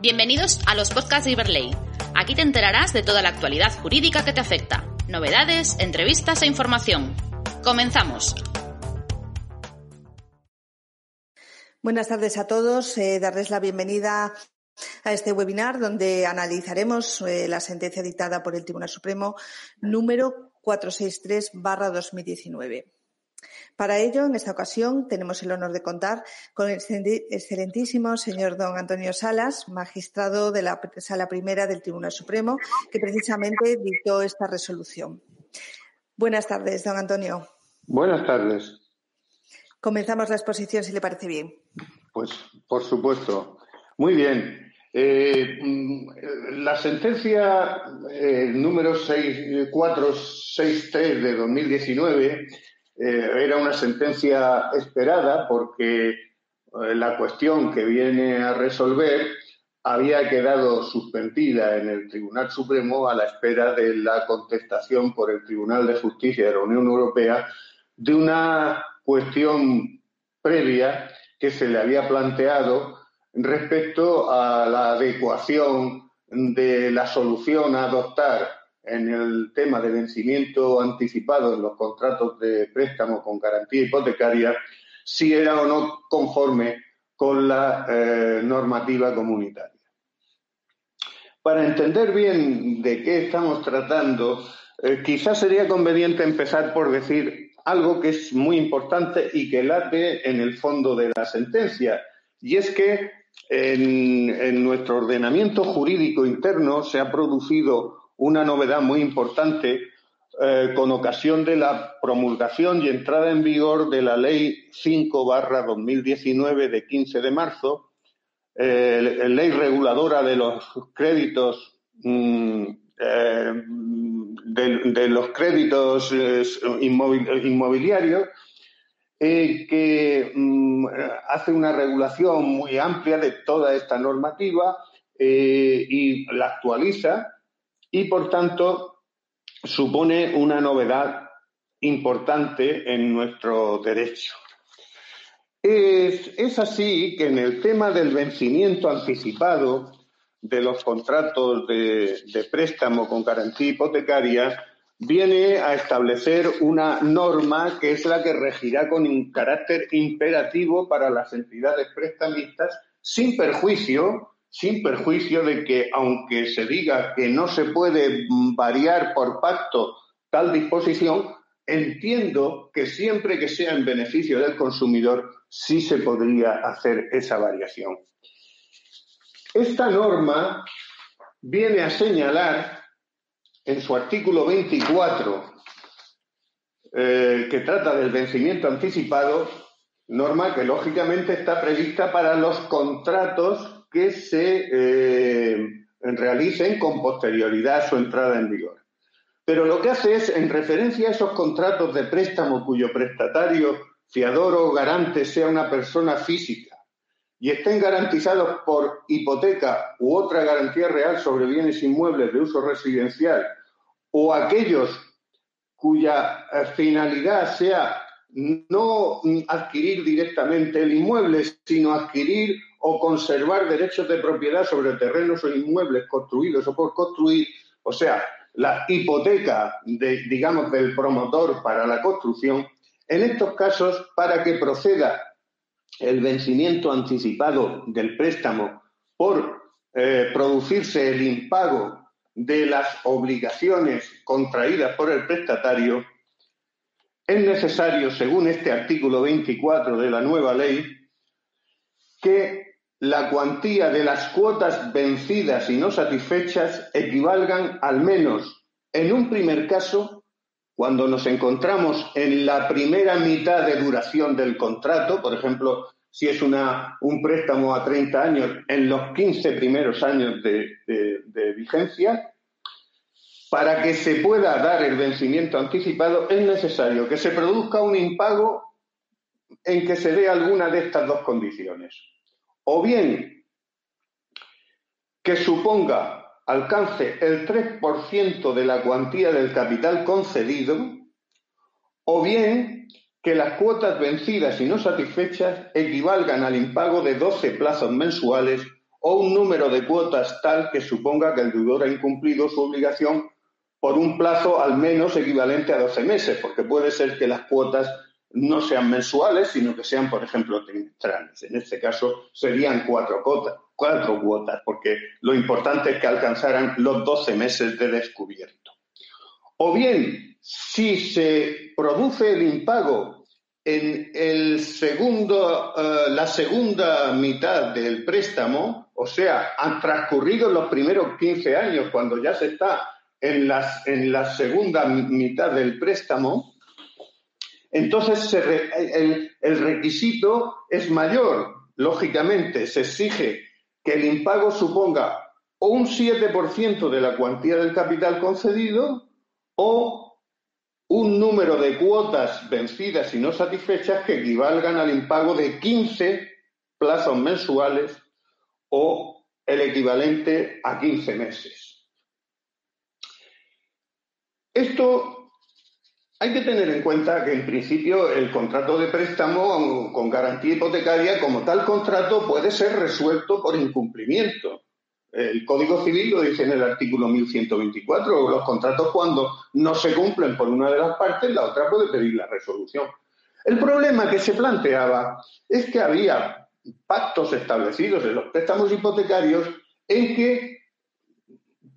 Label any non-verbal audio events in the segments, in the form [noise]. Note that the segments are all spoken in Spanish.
Bienvenidos a los podcasts de Iberley. Aquí te enterarás de toda la actualidad jurídica que te afecta, novedades, entrevistas e información. Comenzamos. Buenas tardes a todos. Eh, darles la bienvenida a este webinar donde analizaremos eh, la sentencia dictada por el Tribunal Supremo número 463-2019. Para ello, en esta ocasión, tenemos el honor de contar con el excelentísimo señor don Antonio Salas, magistrado de la Sala Primera del Tribunal Supremo, que precisamente dictó esta resolución. Buenas tardes, don Antonio. Buenas tardes. Comenzamos la exposición, si le parece bien. Pues, por supuesto. Muy bien. Eh, mm, la sentencia eh, número 463 de 2019 eh, era una sentencia esperada porque eh, la cuestión que viene a resolver había quedado suspendida en el Tribunal Supremo a la espera de la contestación por el Tribunal de Justicia de la Unión Europea de una cuestión previa que se le había planteado respecto a la adecuación de la solución a adoptar en el tema de vencimiento anticipado en los contratos de préstamo con garantía hipotecaria, si era o no conforme con la eh, normativa comunitaria. Para entender bien de qué estamos tratando, eh, quizás sería conveniente empezar por decir algo que es muy importante y que late en el fondo de la sentencia, y es que en nuestro ordenamiento jurídico interno se ha producido una novedad muy importante eh, con ocasión de la promulgación y entrada en vigor de la Ley 5 2019 de 15 de marzo, eh, ley reguladora de los créditos mm, eh, de, los créditos inmobiliarios que mm, hace una regulación muy amplia de toda esta normativa y la actualiza y, por tanto, supone una novedad importante en nuestro derecho. Es, así que en el tema del vencimiento anticipado de los contratos de, de préstamo con garantía hipotecaria, viene a establecer una norma que es la que regirá con un carácter imperativo para las entidades prestamistas, sin perjuicio sin perjuicio de que, aunque se diga que no se puede variar por pacto tal disposición, entiendo que siempre que sea en beneficio del consumidor, sí se podría hacer esa variación. Esta norma viene a señalar en su artículo 24, eh, que trata del vencimiento anticipado, norma que lógicamente está prevista para los contratos que se eh, realicen con posterioridad a su entrada en vigor. Pero lo que hace es, en referencia a esos contratos de préstamo cuyo prestatario, fiador o garante sea una persona física y estén garantizados por hipoteca u otra garantía real sobre bienes inmuebles de uso residencial, o aquellos cuya eh, finalidad sea no adquirir directamente el inmueble, sino adquirir o conservar derechos de propiedad sobre terrenos o inmuebles construidos o por construir, o sea, la hipoteca, de, digamos, del promotor para la construcción, en estos casos, para que proceda el vencimiento anticipado del préstamo por eh, producirse el impago de las obligaciones contraídas por el prestatario, es necesario, según este artículo 24 de la nueva ley, que la cuantía de las cuotas vencidas y no satisfechas equivalgan al menos, en un primer caso, cuando nos encontramos en la primera mitad de duración del contrato, por ejemplo, si es una, un préstamo a 30 años, en los 15 primeros años de, de vigencia, para que se pueda dar el vencimiento anticipado es necesario que se produzca un impago en que se dé alguna de estas dos condiciones o bien que suponga alcance el 3% de la cuantía del capital concedido, o bien que las cuotas vencidas y no satisfechas equivalgan al impago de 12 plazos mensuales o un número de cuotas tal que suponga que el deudor ha incumplido su obligación por un plazo al menos equivalente a 12 meses, porque puede ser que las cuotas no sean mensuales, sino que sean, por ejemplo, trimestrales. En este caso serían cuatro cuotas, cuatro cuotas, porque lo importante es que alcanzaran los 12 meses de descubierto. O bien, si se produce el impago en el segundo, eh, la segunda mitad del préstamo, o sea, han transcurrido los primeros 15 años, cuando ya se está en, en la segunda mitad del préstamo, entonces el, el requisito es mayor. Lógicamente, se exige que el impago suponga o un 7% de la cuantía del capital concedido o un número de cuotas vencidas y no satisfechas que equivalgan al impago de 15 plazos mensuales o el equivalente a 15 meses. Esto hay que tener en cuenta que, en principio, el contrato de préstamo con garantía hipotecaria, como tal contrato, puede ser resuelto por incumplimiento. El Código Civil lo dice en el artículo 1124. Los contratos, cuando no se cumplen por una de las partes, la otra puede pedir la resolución. El problema que se planteaba es que había pactos establecidos en los préstamos hipotecarios en que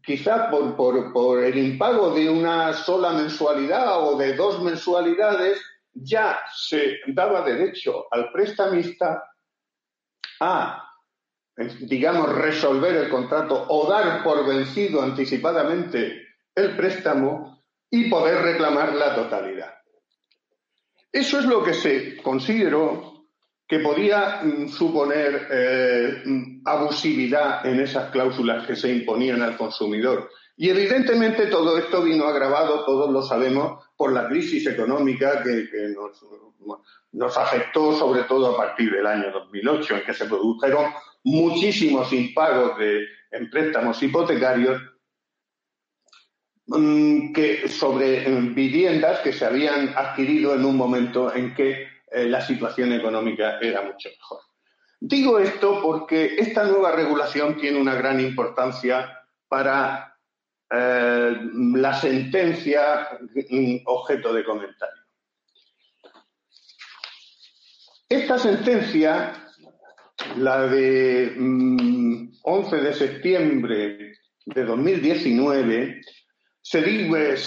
quizá por, el impago de una sola mensualidad o de dos mensualidades, ya se daba derecho al prestamista a, digamos, resolver el contrato o dar por vencido anticipadamente el préstamo y poder reclamar la totalidad. Eso es lo que se consideró que podía mm, suponer eh, mm, abusividad en esas cláusulas que se imponían al consumidor. Y evidentemente todo esto vino agravado, todos lo sabemos, por la crisis económica que, nos, afectó sobre todo a partir del año 2008, en que se produjeron muchísimos impagos de, en préstamos hipotecarios mm, que, sobre viviendas que se habían adquirido en un momento en que eh, la situación económica era mucho mejor. Digo esto porque esta nueva regulación tiene una gran importancia para eh, la sentencia mm, objeto de comentario. Esta sentencia, la de 11 mm, de septiembre de 2019, se,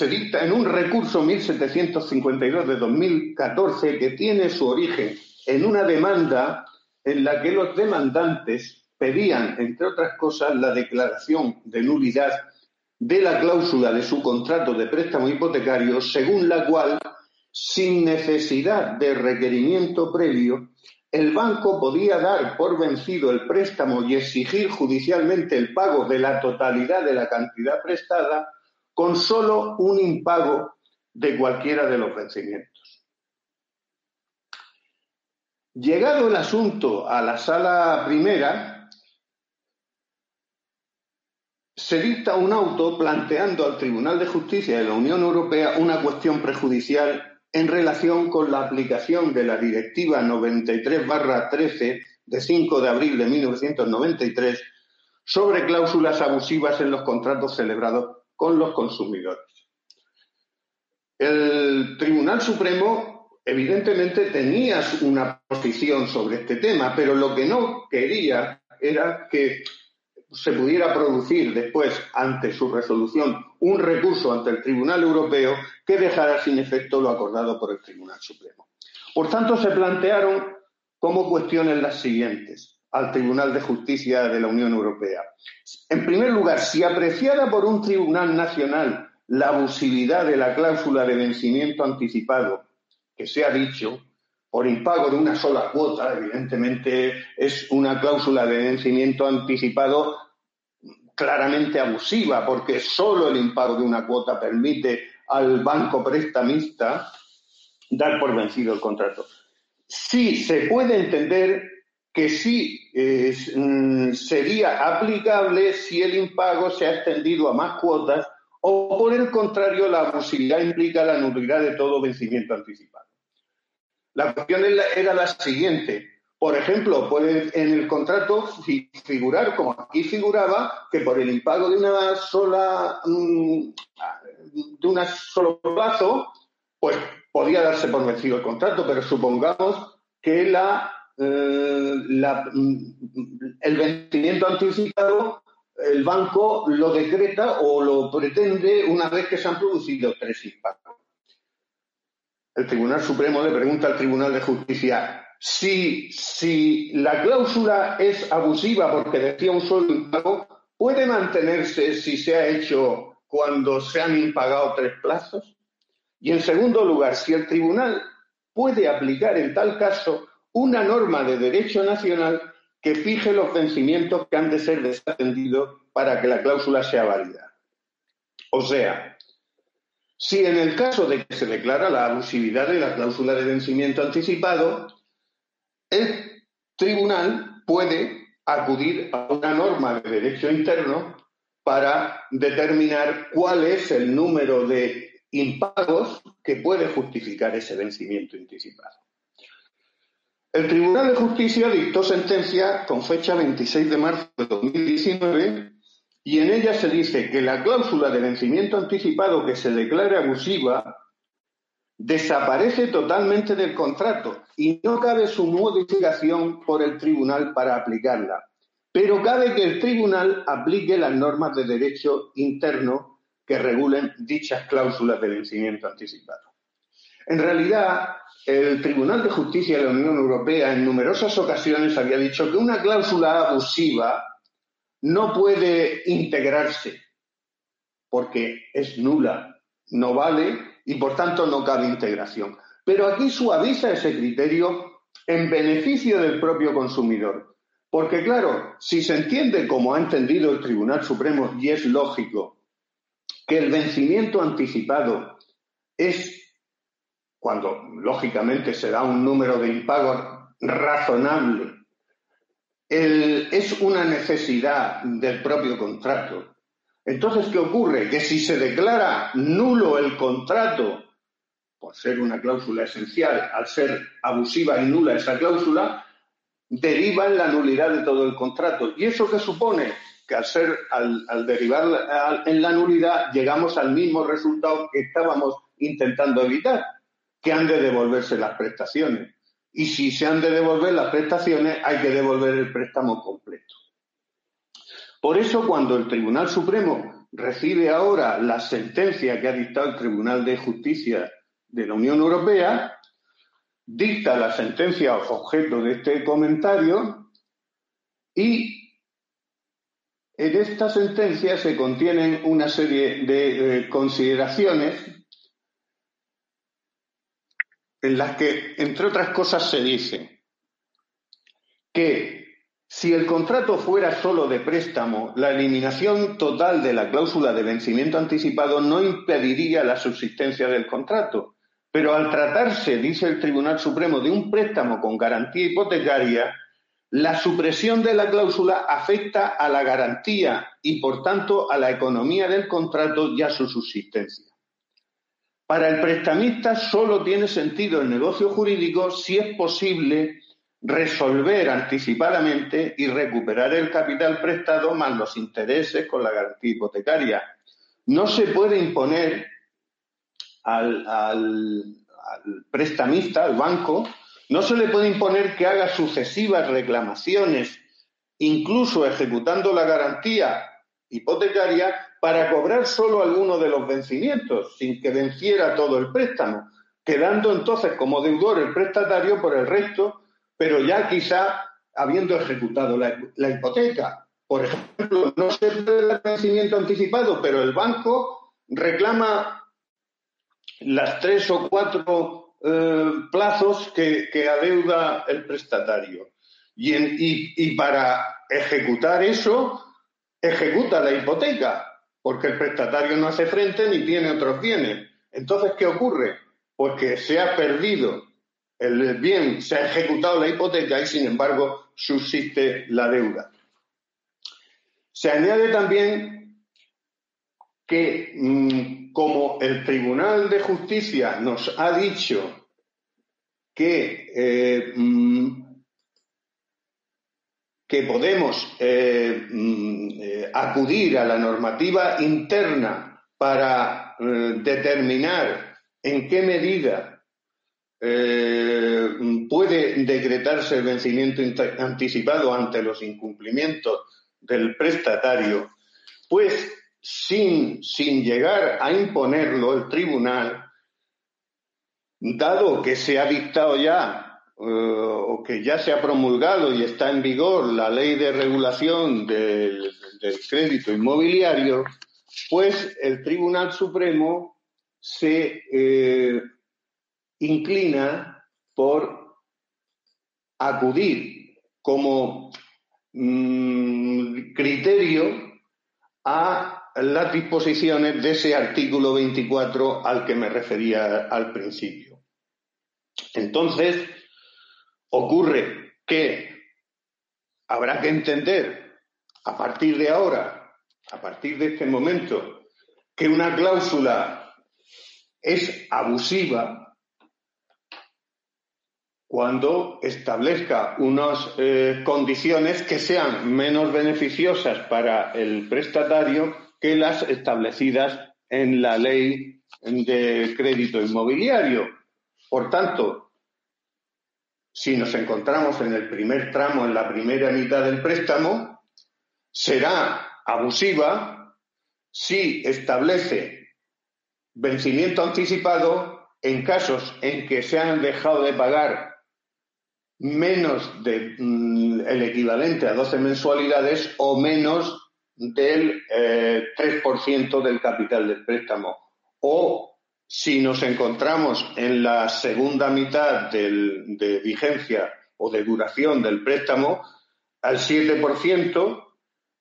dicta en un recurso 1752 de 2014 que tiene su origen en una demanda en la que los demandantes pedían, entre otras cosas, la declaración de nulidad de la cláusula de su contrato de préstamo hipotecario, según la cual, sin necesidad de requerimiento previo, el banco podía dar por vencido el préstamo y exigir judicialmente el pago de la totalidad de la cantidad prestada con solo un impago de cualquiera de los vencimientos. Llegado el asunto a la sala primera, se dicta un auto planteando al Tribunal de Justicia de la Unión Europea una cuestión prejudicial en relación con la aplicación de la Directiva 93-13 de 5 de abril de 1993 sobre cláusulas abusivas en los contratos celebrados con los consumidores. El Tribunal Supremo evidentemente tenía una posición sobre este tema, pero lo que no quería era que se pudiera producir después, ante su resolución, un recurso ante el Tribunal Europeo que dejara sin efecto lo acordado por el Tribunal Supremo. Por tanto, se plantearon como cuestiones las siguientes al Tribunal de Justicia de la Unión Europea. En primer lugar, si apreciada por un tribunal nacional la abusividad de la cláusula de vencimiento anticipado, que se ha dicho, por impago de una sola cuota, evidentemente es una cláusula de vencimiento anticipado claramente abusiva, porque solo el impago de una cuota permite al banco prestamista dar por vencido el contrato. Sí se puede entender que sí mm, sería aplicable si el impago se ha extendido a más cuotas o por el contrario la abusividad implica la nulidad de todo vencimiento anticipado. La cuestión era la siguiente. Por ejemplo, puede en el contrato figurar, como aquí figuraba, que por el impago de una sola mm, de un solo plazo, pues podía darse por vencido el contrato, pero supongamos que la, eh, mm, el vencimiento anticipado el banco lo decreta o lo pretende una vez que se han producido tres impagos. El Tribunal Supremo le pregunta al Tribunal de Justicia si, si la cláusula es abusiva porque decía un solo impago, ¿puede mantenerse si se ha hecho cuando se han impagado tres plazos? Y en segundo lugar, si el tribunal puede aplicar en tal caso una norma de derecho nacional que fije los vencimientos que han de ser desatendidos para que la cláusula sea válida. O sea, si en el caso de que se declara la abusividad de la cláusula de vencimiento anticipado, el tribunal puede acudir a una norma de derecho interno para determinar cuál es el número de impagos que puede justificar ese vencimiento anticipado. El Tribunal de Justicia dictó sentencia con fecha 26 de marzo de 2019 y en ella se dice que la cláusula de vencimiento anticipado que se declare abusiva desaparece totalmente del contrato y no cabe su modificación por el tribunal para aplicarla. Pero cabe que el tribunal aplique las normas de derecho interno que regulen dichas cláusulas de vencimiento anticipado. En realidad, el Tribunal de Justicia de la Unión Europea en numerosas ocasiones había dicho que una cláusula abusiva no puede integrarse porque es nula, no vale y por tanto no cabe integración. Pero aquí suaviza ese criterio en beneficio del propio consumidor. Porque claro, si se entiende como ha entendido el Tribunal Supremo, y es lógico, que el vencimiento anticipado es cuando lógicamente se da un número de impagos razonable, es una necesidad del propio contrato entonces, ¿qué ocurre? Que si se declara nulo el contrato, por ser una cláusula esencial, al ser abusiva y nula esa cláusula, deriva en la nulidad de todo el contrato. ¿Y eso qué supone? Que al ser, al, derivar en la nulidad, llegamos al mismo resultado que estábamos intentando evitar, que han de devolverse las prestaciones. Y si se han de devolver las prestaciones, hay que devolver el préstamo completo. Por eso, cuando el Tribunal Supremo recibe ahora la sentencia que ha dictado el Tribunal de Justicia de la Unión Europea, dicta la sentencia objeto de este comentario y en esta sentencia se contienen una serie de eh, consideraciones en las que, entre otras cosas, se dice que si el contrato fuera solo de préstamo, la eliminación total de la cláusula de vencimiento anticipado no impediría la subsistencia del contrato. Pero al tratarse, dice el Tribunal Supremo, de un préstamo con garantía hipotecaria, la supresión de la cláusula afecta a la garantía y, por tanto, a la economía del contrato y a su subsistencia. Para el prestamista solo tiene sentido el negocio jurídico si es posible resolver anticipadamente y recuperar el capital prestado más los intereses con la garantía hipotecaria. No se puede imponer al, prestamista, al banco, no se le puede imponer que haga sucesivas reclamaciones, incluso ejecutando la garantía hipotecaria, para cobrar solo alguno de los vencimientos, sin que venciera todo el préstamo, quedando entonces como deudor el prestatario por el resto pero ya quizá habiendo ejecutado la, hipoteca. Por ejemplo, no se puede el vencimiento anticipado, pero el banco reclama las tres o cuatro eh, plazos que, adeuda el prestatario. Y para ejecutar eso, ejecuta la hipoteca, porque el prestatario no hace frente ni tiene otros bienes. Entonces, ¿qué ocurre? Pues que se ha perdido el bien se ha ejecutado la hipoteca y sin embargo subsiste la deuda. Se añade también que mm, como el Tribunal de Justicia nos ha dicho que eh, mm, que podemos eh, mm, eh, acudir a la normativa interna para eh, determinar en qué medida puede decretarse el vencimiento anticipado ante los incumplimientos del prestatario, pues sin, sin llegar a imponerlo el tribunal, dado que se ha dictado ya o que ya se ha promulgado y está en vigor la ley de regulación del, crédito inmobiliario, pues el Tribunal Supremo se eh, inclina por acudir como mm, criterio a las disposiciones de ese artículo 24 al que me refería al principio. Entonces, Ocurre que habrá que entender a partir de ahora, a partir de este momento, que una cláusula es abusiva cuando establezca unas eh, condiciones que sean menos beneficiosas para el prestatario que las establecidas en la ley de crédito inmobiliario. Por tanto, si nos encontramos en el primer tramo, en la primera mitad del préstamo, será abusiva si establece vencimiento anticipado en casos en que se han dejado de pagar menos del mm, equivalente a 12 mensualidades o menos del 3% eh, del capital del préstamo o si nos encontramos en la segunda mitad de vigencia o de duración del préstamo al 7%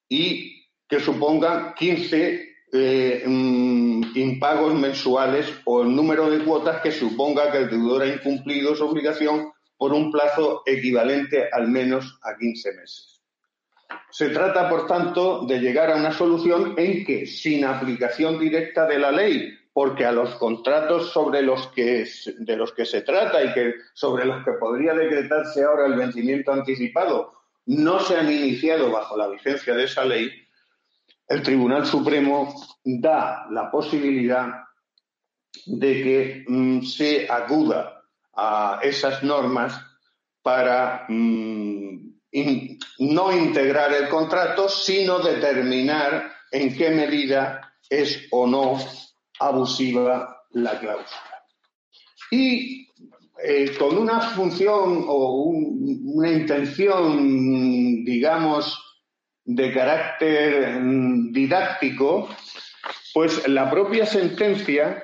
y que suponga 15 eh, mm, impagos mensuales o el número de cuotas que suponga que el deudor ha incumplido su obligación por un plazo equivalente al menos a 15 meses. Se trata, por tanto, de llegar a una solución en que, sin aplicación directa de la ley, porque a los contratos sobre los que de los que se trata y que sobre los que podría decretarse ahora el vencimiento anticipado no se han iniciado bajo la vigencia de esa ley, el Tribunal Supremo da la posibilidad de que mm, se acuda a esas normas para mm, no integrar el contrato, sino determinar en qué medida es o no abusiva la cláusula. Y eh, con una función o una intención, digamos, de carácter mm, didáctico, pues la propia sentencia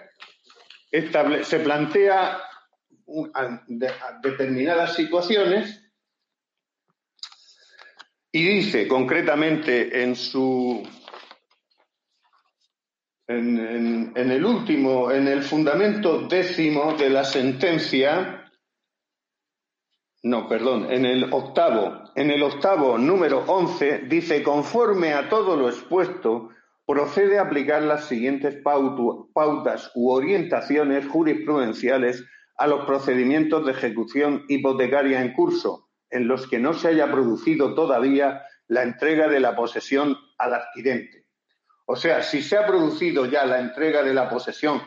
se plantea determinadas situaciones y dice concretamente en su en, el último, en el fundamento décimo de la sentencia, no, perdón, en el octavo, en el octavo número once, dice, conforme a todo lo expuesto, procede a aplicar las siguientes pautas u orientaciones jurisprudenciales a los procedimientos de ejecución hipotecaria en curso, en los que no se haya producido todavía la entrega de la posesión al adquirente o sea, si se ha producido ya la entrega de la posesión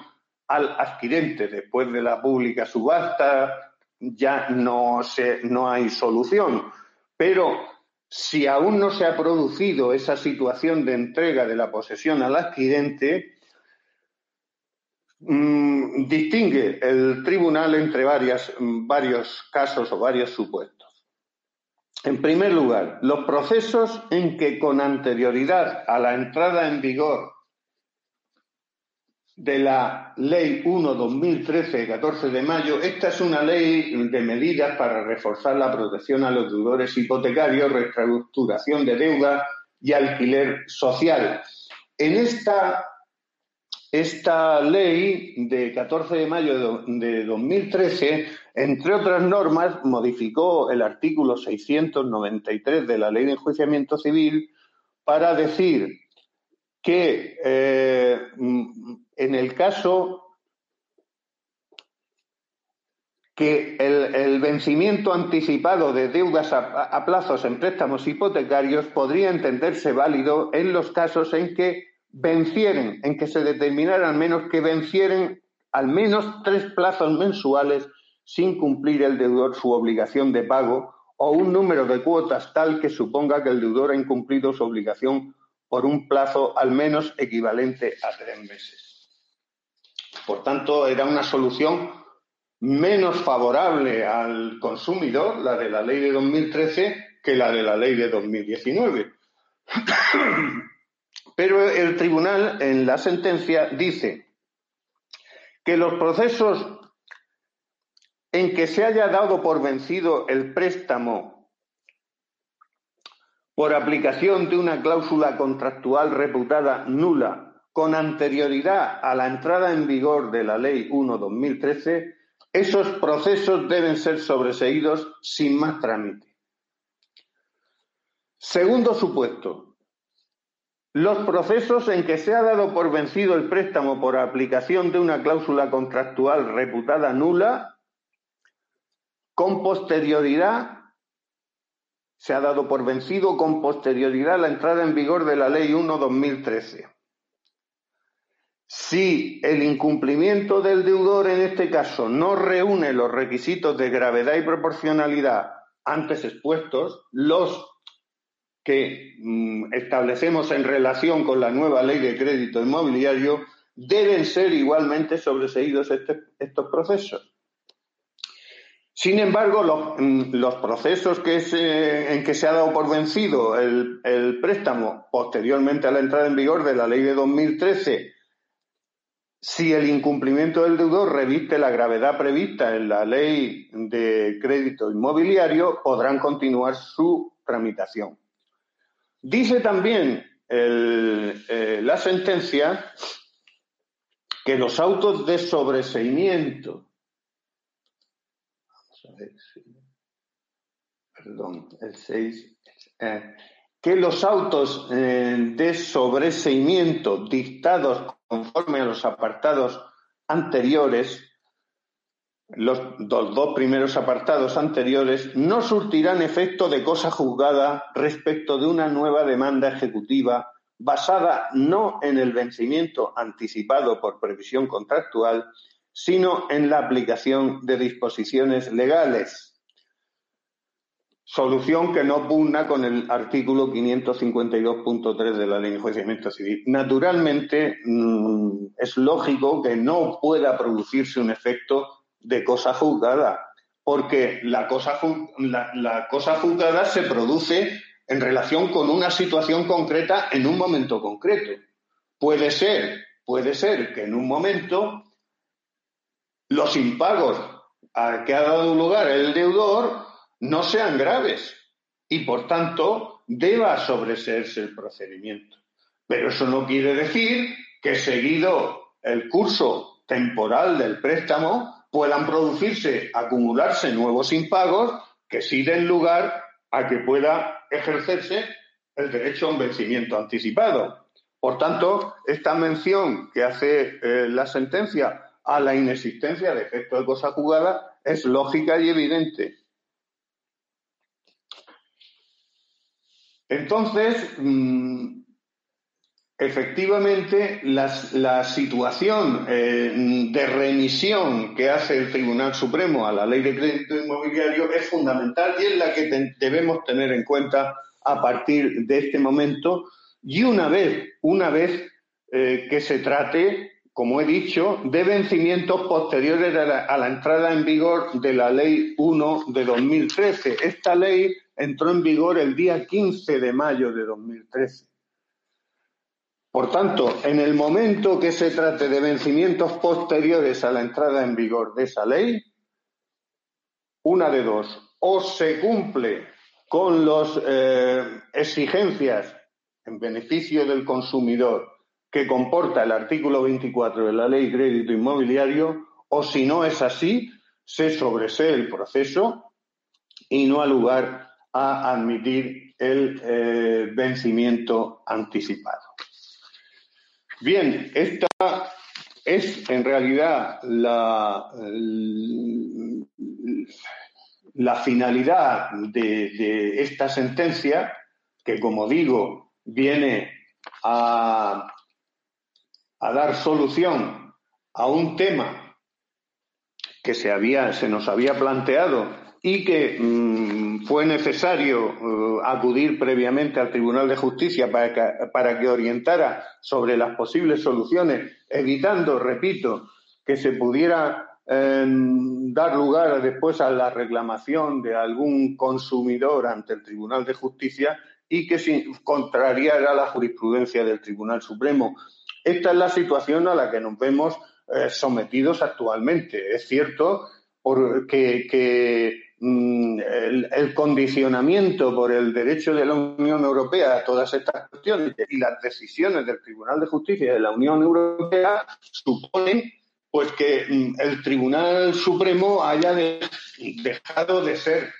al adquirente después de la pública subasta, ya no, no hay solución. Pero si aún no se ha producido esa situación de entrega de la posesión al adquirente, mm, distingue el tribunal entre varios casos o varios supuestos. En primer lugar, los procesos en que con anterioridad a la entrada en vigor de la Ley 1-2013, de 14 de mayo, esta es una ley de medidas para reforzar la protección a los deudores hipotecarios, reestructuración de deuda y alquiler social. En esta esta ley de 14 de mayo de 2013, entre otras normas, modificó el artículo 693 de la Ley de Enjuiciamiento Civil para decir que eh, en el caso que el, vencimiento anticipado de deudas a, plazos en préstamos hipotecarios podría entenderse válido en los casos en que vencieren, en que se determinara al menos que vencieren al menos tres plazos mensuales sin cumplir el deudor su obligación de pago o un número de cuotas tal que suponga que el deudor ha incumplido su obligación por un plazo al menos equivalente a tres meses. Por tanto, era una solución menos favorable al consumidor, la de la ley de 2013, que la de la ley de 2019. Pero el tribunal en la sentencia dice que los procesos en que se haya dado por vencido el préstamo por aplicación de una cláusula contractual reputada nula con anterioridad a la entrada en vigor de la Ley 1-2013, esos procesos deben ser sobreseídos sin más trámite. Segundo supuesto, los procesos en que se ha dado por vencido el préstamo por aplicación de una cláusula contractual reputada nula con posterioridad, se ha dado por vencido con posterioridad la entrada en vigor de la Ley 1-2013. Si el incumplimiento del deudor en este caso no reúne los requisitos de gravedad y proporcionalidad antes expuestos, los que mm, establecemos en relación con la nueva ley de crédito inmobiliario, deben ser igualmente sobreseídos este, estos procesos. Sin embargo, los, mm, procesos en que se ha dado por vencido el, préstamo posteriormente a la entrada en vigor de la ley de 2013, si el incumplimiento del deudor reviste la gravedad prevista en la ley de crédito inmobiliario, podrán continuar su tramitación. Dice también eh, la sentencia que los autos de sobreseimiento perdón, el 6, eh, que los autos eh, de sobreseimiento dictados conforme a los apartados anteriores, los dos primeros apartados anteriores, no surtirán efecto de cosa juzgada respecto de una nueva demanda ejecutiva basada no en el vencimiento anticipado por previsión contractual, sino en la aplicación de disposiciones legales. Solución que no pugna con el artículo 552.3 de la Ley de Enjuiciamiento Civil. Naturalmente, mm, es lógico que no pueda producirse un efecto de cosa juzgada, porque la cosa, la cosa juzgada se produce en relación con una situación concreta en un momento concreto. Puede ser, puede ser que en un momento los impagos a que ha dado lugar el deudor no sean graves y, por tanto, deba sobreseerse el procedimiento. Pero eso no quiere decir que, seguido el curso temporal del préstamo, puedan producirse, acumularse nuevos impagos que sí den lugar a que pueda ejercerse el derecho a un vencimiento anticipado. Por tanto, esta mención que hace eh, la sentencia a la inexistencia de efecto de cosa jugada es lógica y evidente. Entonces, mm, efectivamente, la, situación eh, de remisión que hace el Tribunal Supremo a la Ley de Crédito Inmobiliario es fundamental y es la que debemos tener en cuenta a partir de este momento y una vez, una vez eh, que se trate como he dicho, de vencimientos posteriores a la, entrada en vigor de la Ley 1 de 2013. Esta ley entró en vigor el día 15 de mayo de 2013. Por tanto, en el momento que se trate de vencimientos posteriores a la entrada en vigor de esa ley, una de dos, o se cumple con las eh, exigencias en beneficio del consumidor que comporta el artículo 24 de la Ley Crédito Inmobiliario, o si no es así, se sobresee el proceso y no ha lugar a admitir el eh, vencimiento anticipado. Bien, esta es en realidad la, finalidad de, esta sentencia, que como digo, viene a, a dar solución a un tema que se, había, se nos había planteado y que mm, fue necesario eh, acudir previamente al Tribunal de Justicia para que, para que orientara sobre las posibles soluciones, evitando, repito, que se pudiera em, dar lugar después a la reclamación de algún consumidor ante el Tribunal de Justicia y que contrariara la jurisprudencia del Tribunal Supremo. Esta es la situación a la que nos vemos eh, sometidos actualmente. Es cierto porque, que Mm, el, condicionamiento por el derecho de la Unión Europea a todas estas cuestiones y las decisiones del Tribunal de Justicia de la Unión Europea suponen pues que mm, el Tribunal Supremo haya dejado de ser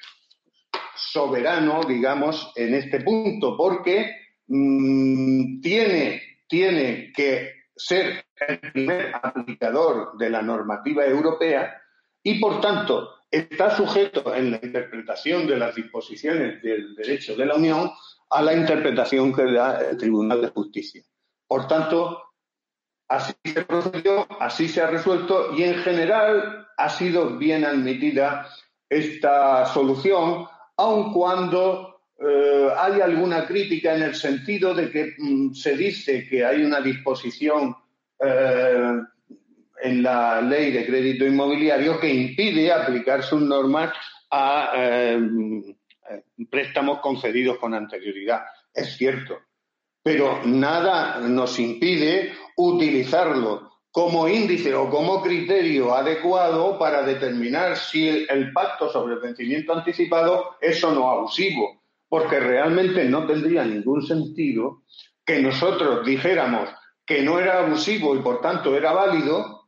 soberano, digamos, en este punto, porque mm, tiene, tiene que ser el primer aplicador de la normativa europea y, por tanto, está sujeto en la interpretación de las disposiciones del derecho de la Unión a la interpretación que da el Tribunal de Justicia. Por tanto, así se procedió, así se ha resuelto y en general ha sido bien admitida esta solución, aun cuando eh, hay alguna crítica en el sentido de que mm, se dice que hay una disposición eh, en la ley de crédito inmobiliario que impide aplicar sus normas a eh, préstamos concedidos con anterioridad. Es cierto, pero nada nos impide utilizarlo como índice o como criterio adecuado para determinar si el pacto sobre el vencimiento anticipado es o no abusivo, porque realmente no tendría ningún sentido que nosotros dijéramos que no era abusivo y por tanto era válido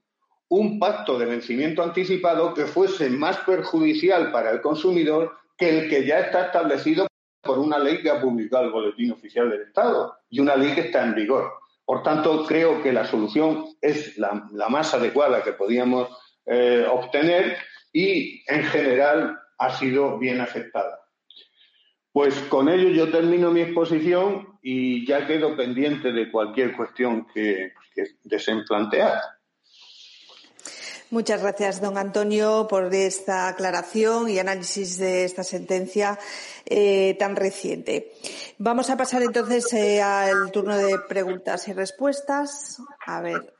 un pacto de vencimiento anticipado que fuese más perjudicial para el consumidor que el que ya está establecido por una ley que ha publicado el Boletín Oficial del Estado y una ley que está en vigor. Por tanto, creo que la solución es la, más adecuada que podíamos eh, obtener y, en general, ha sido bien aceptada. Pues con ello yo termino mi exposición y ya quedo pendiente de cualquier cuestión que, que deseen plantear. Muchas gracias, don Antonio, por esta aclaración y análisis de esta sentencia eh, tan reciente. Vamos a pasar entonces eh, al turno de preguntas y respuestas. A ver,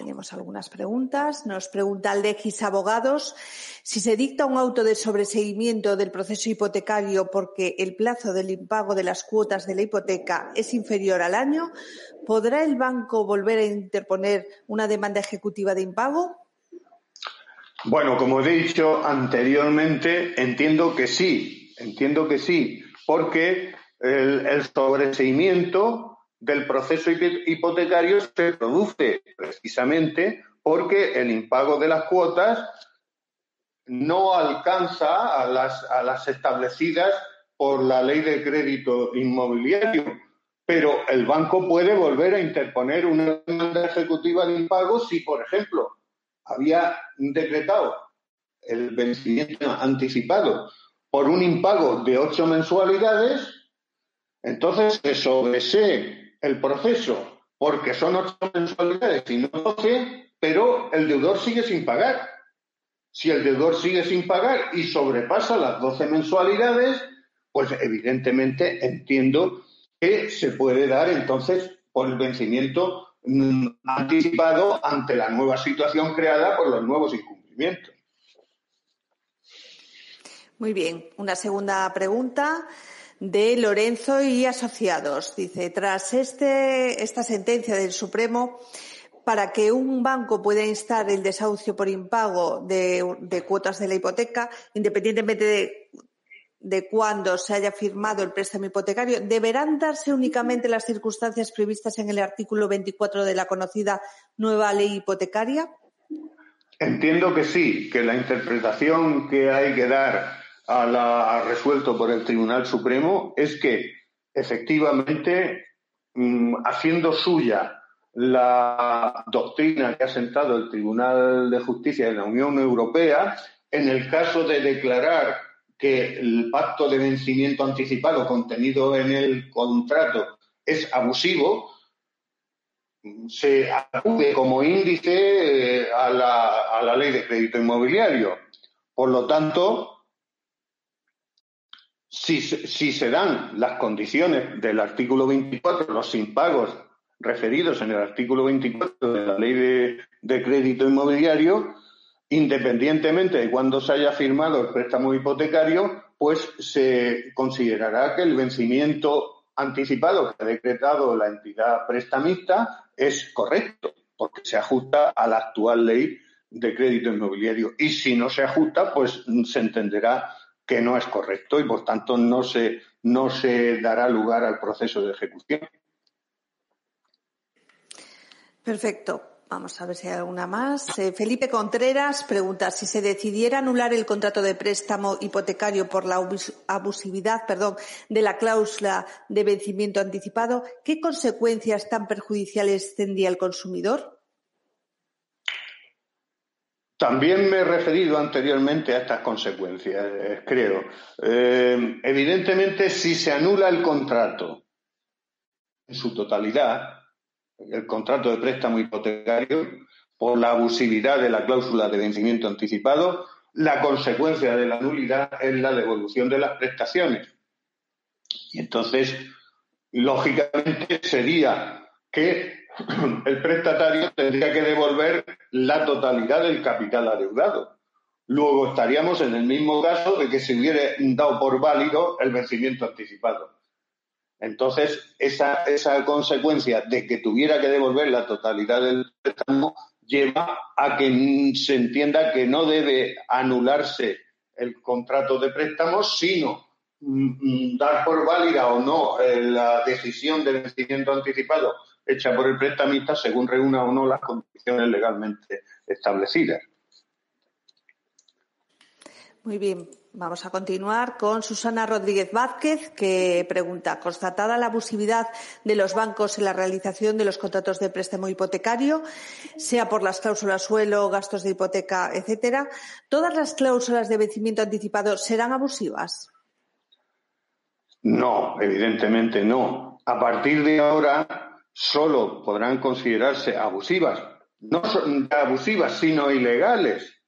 tenemos algunas preguntas. Nos pregunta Legis Abogados si se dicta un auto de sobreseguimiento del proceso hipotecario porque el plazo del impago de las cuotas de la hipoteca es inferior al año, ¿podrá el banco volver a interponer una demanda ejecutiva de impago? Bueno, como he dicho anteriormente, entiendo que sí, entiendo que sí, porque el, el sobreseimiento del proceso hipotecario se produce precisamente porque el impago de las cuotas no alcanza a las, a las establecidas por la ley de crédito inmobiliario, pero el banco puede volver a interponer una demanda ejecutiva de impago si, por ejemplo, había decretado el vencimiento anticipado por un impago de ocho mensualidades, entonces se sobresee el proceso porque son ocho mensualidades y no doce, pero el deudor sigue sin pagar. Si el deudor sigue sin pagar y sobrepasa las doce mensualidades, pues evidentemente entiendo que se puede dar entonces por el vencimiento anticipado ante la nueva situación creada por los nuevos incumplimientos. Muy bien. Una segunda pregunta de Lorenzo y Asociados. Dice, tras este, esta sentencia del Supremo, para que un banco pueda instar el desahucio por impago de, cuotas de la hipoteca, independientemente de, de cuándo se haya firmado el préstamo hipotecario, ¿deberán darse únicamente las circunstancias previstas en el artículo 24 de la conocida nueva ley hipotecaria? Entiendo que sí, que la interpretación que hay que dar a la, resuelto por el Tribunal Supremo es que efectivamente, mm, haciendo suya la doctrina que ha sentado el Tribunal de Justicia de la Unión Europea en el caso de declarar que el pacto de vencimiento anticipado contenido en el contrato es abusivo, se acude como índice eh, a la, a la ley de crédito inmobiliario. Por lo tanto, si, si, se dan las condiciones del artículo 24, los impagos referidos en el artículo 24 de la ley de, de crédito inmobiliario, independientemente de cuándo se haya firmado el préstamo hipotecario, pues se considerará que el vencimiento anticipado que ha decretado la entidad prestamista es correcto, porque se ajusta a la actual ley de crédito inmobiliario. Y si no se ajusta, pues se entenderá que no es correcto y, por tanto, no se, no se dará lugar al proceso de ejecución. Perfecto. Vamos a ver si hay alguna más. Eh, Felipe Contreras pregunta si se decidiera anular el contrato de préstamo hipotecario por la abusividad, perdón, de la cláusula de vencimiento anticipado, ¿qué consecuencias tan perjudiciales tendría el consumidor? También me he referido anteriormente a estas consecuencias, eh, creo. Eh, evidentemente, si se anula el contrato en su totalidad, el contrato de préstamo hipotecario por la abusividad de la cláusula de vencimiento anticipado, la consecuencia de la nulidad es la devolución de las prestaciones. Y entonces, lógicamente, sería que [clears throat] el prestatario tendría que devolver la totalidad del capital adeudado. Luego estaríamos en el mismo caso de que se hubiera dado por válido el vencimiento anticipado. Entonces, esa, esa consecuencia de que tuviera que devolver la totalidad del préstamo lleva a que se entienda que no debe anularse el contrato de préstamo, sino mm, mm, dar por válida o no eh, la decisión de vencimiento anticipado hecha por el prestamista según reúna o no las condiciones legalmente establecidas. Muy bien, vamos a continuar con Susana Rodríguez Vázquez, que pregunta, constatada la abusividad de los bancos en la realización de los contratos de préstamo hipotecario, sea por las cláusulas suelo, gastos de hipoteca, etcétera, ¿todas las cláusulas de vencimiento anticipado serán abusivas? No, evidentemente no. A partir de ahora solo podrán considerarse abusivas, no abusivas, sino ilegales,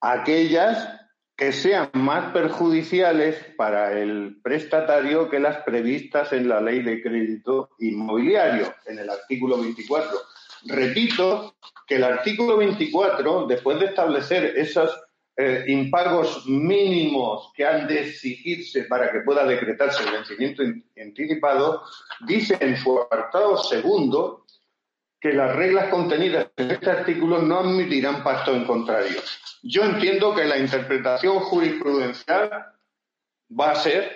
aquellas que sean más perjudiciales para el prestatario que las previstas en la ley de crédito inmobiliario, en el artículo 24. Repito que el artículo 24, después de establecer esos eh, impagos mínimos que han de exigirse para que pueda decretarse el vencimiento anticipado, dice en su apartado segundo que las reglas contenidas en este artículo no admitirán pacto en contrario. Yo entiendo que la interpretación jurisprudencial va a ser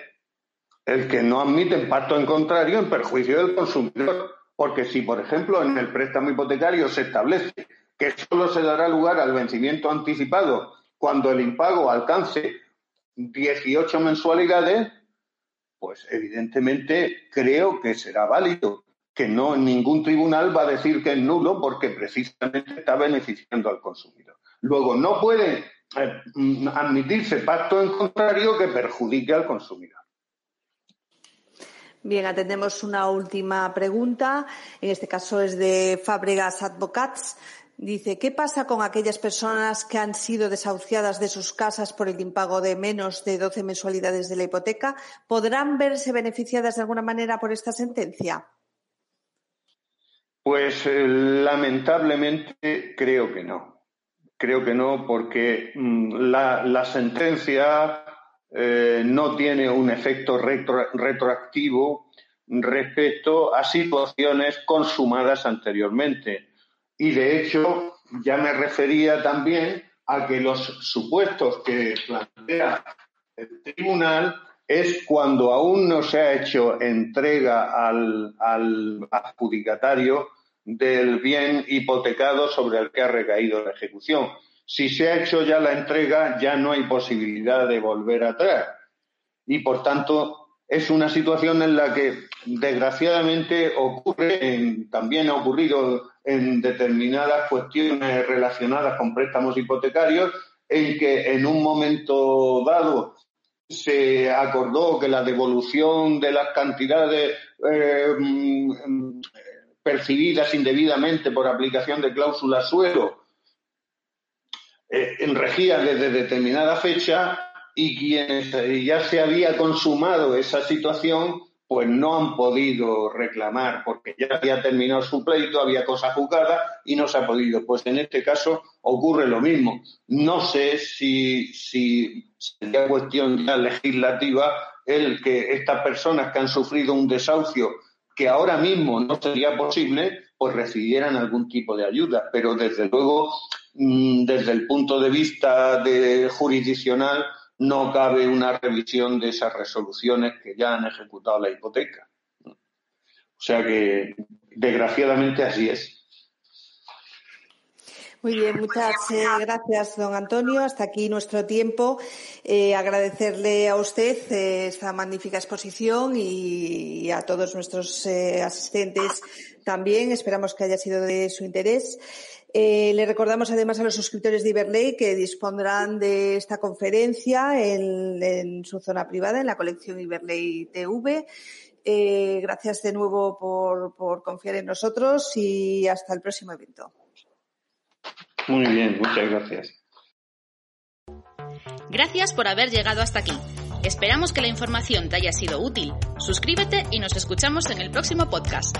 el que no admiten pacto en contrario en perjuicio del consumidor. Porque si, por ejemplo, en el préstamo hipotecario se establece que solo se dará lugar al vencimiento anticipado cuando el impago alcance 18 mensualidades, pues evidentemente creo que será válido que no ningún tribunal va a decir que es nulo porque precisamente está beneficiando al consumidor. Luego, no puede eh, admitirse pacto en contrario que perjudique al consumidor. Bien, atendemos una última pregunta. En este caso es de Fábregas Advocats. Dice, ¿qué pasa con aquellas personas que han sido desahuciadas de sus casas por el impago de menos de 12 mensualidades de la hipoteca? ¿Podrán verse beneficiadas de alguna manera por esta sentencia? Pues eh, lamentablemente creo que no. Creo que no porque mm, la, sentencia eh, no tiene un efecto retroactivo respecto a situaciones consumadas anteriormente. Y de hecho, ya me refería también a que los supuestos que plantea el tribunal es cuando aún no se ha hecho entrega al, adjudicatario del bien hipotecado sobre el que ha recaído la ejecución. Si se ha hecho ya la entrega, ya no hay posibilidad de volver atrás. Y por tanto, es una situación en la que desgraciadamente ocurre, también ha ocurrido en determinadas cuestiones relacionadas con préstamos hipotecarios, en que en un momento dado se acordó que la devolución de las cantidades eh, percibidas indebidamente por aplicación de cláusulas suelo eh, regía desde determinada fecha y quienes ya se había consumado esa situación pues no han podido reclamar porque ya había terminado su pleito, había cosa juzgada y no se ha podido. Pues en este caso ocurre lo mismo. No sé si, si sería cuestión ya legislativa el que estas personas que han sufrido un desahucio que ahora mismo no sería posible, pues recibieran algún tipo de ayuda. Pero desde luego, mm, desde el punto de vista de jurisdiccional, no cabe una revisión de esas resoluciones que ya han ejecutado la hipoteca. O sea que, desgraciadamente, así es. Muy bien, muchas eh, gracias, don Antonio. Hasta aquí nuestro tiempo. Eh, agradecerle a usted eh, esta magnífica exposición y, a todos nuestros asistentes también. Esperamos que haya sido de su interés. Le recordamos además a los suscriptores de Iberley que dispondrán de esta conferencia en, en su zona privada, en la colección Iberley TV. gracias de nuevo por, por confiar en nosotros y hasta el próximo evento. Muy bien, muchas gracias. Gracias por haber llegado hasta aquí. Esperamos que la información te haya sido útil. Suscríbete y nos escuchamos en el próximo podcast.